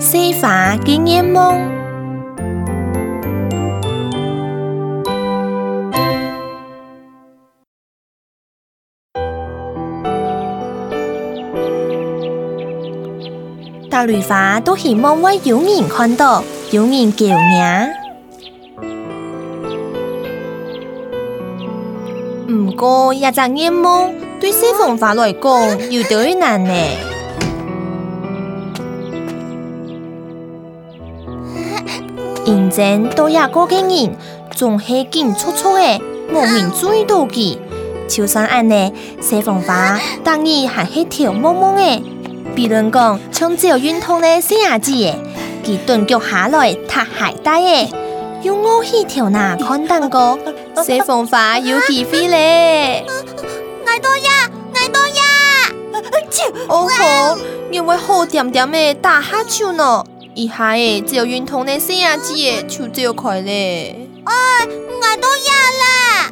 Xây 法 kinh nghiệm mông Đạo luật pháp 都希望我有人看到，有人叫名。唔過，一隻眼望對西方法來講，有啲難呢。认真都也过经人，仲系景粗粗诶，莫名注意到佮。潮汕安尼，西凤花，当伊还系条毛毛诶。比人讲，从只有远通咧生伢子诶，佮顿脚下来，他还呆诶。要我系条那看蛋糕，西凤花有智慧咧。多呀，多呀！哦吼，因为好扂扂诶，大哈欠呢。以下诶，只要运动的细伢子诶，就这块咧。哎，我都要啦。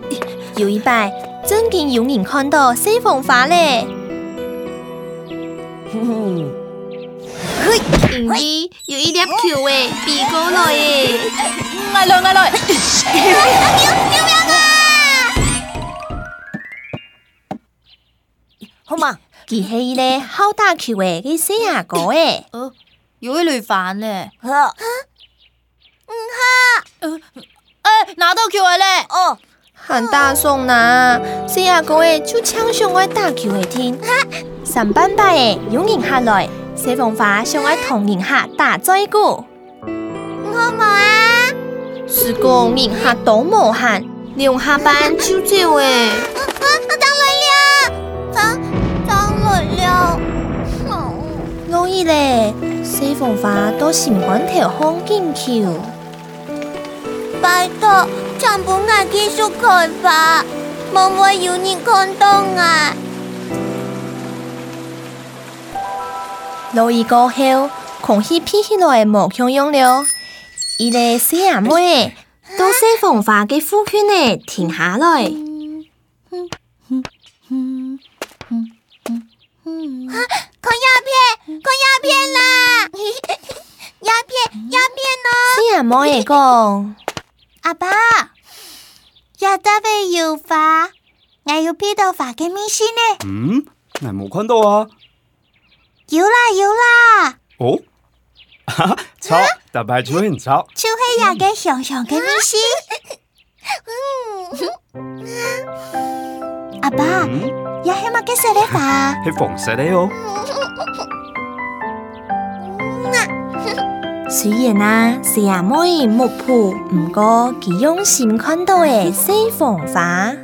有一摆，真见有人看到西风花咧。嘿，咦，有一粒球诶，飞过来诶。我来，我来。喵喵喵啊！好嘛，其实咧好打球诶，佮细伢哥诶。有一缕烦呢，呵，嗯哈，呃，哪道桥来哦，喊大宋男，四阿哥诶，就抢上我大桥来听。上班吧诶，有硬下来，西办花上我唐人下打造一好我无啊，是讲硬下都无你用下班就走诶。方法都习惯脱方便桥，拜托，唱本爱技术开发，莫为有你看懂啊！落雨过后，空气偏起来，木香央了，一咧，四阿妹，多些凤化给肤圈呢，停下来。阿妈嚟讲，阿爸，今日要发，我有撇到发给咩先呢？嗯，俺没看到啊。有啦，有啦。哦，哈，拆，但系超起唔拆。超起又嘅上上嘅阿爸，要起乜给谁的发？起红色的哦。虽然啊，是阿妹木铺，不过佮用心看到的西方花。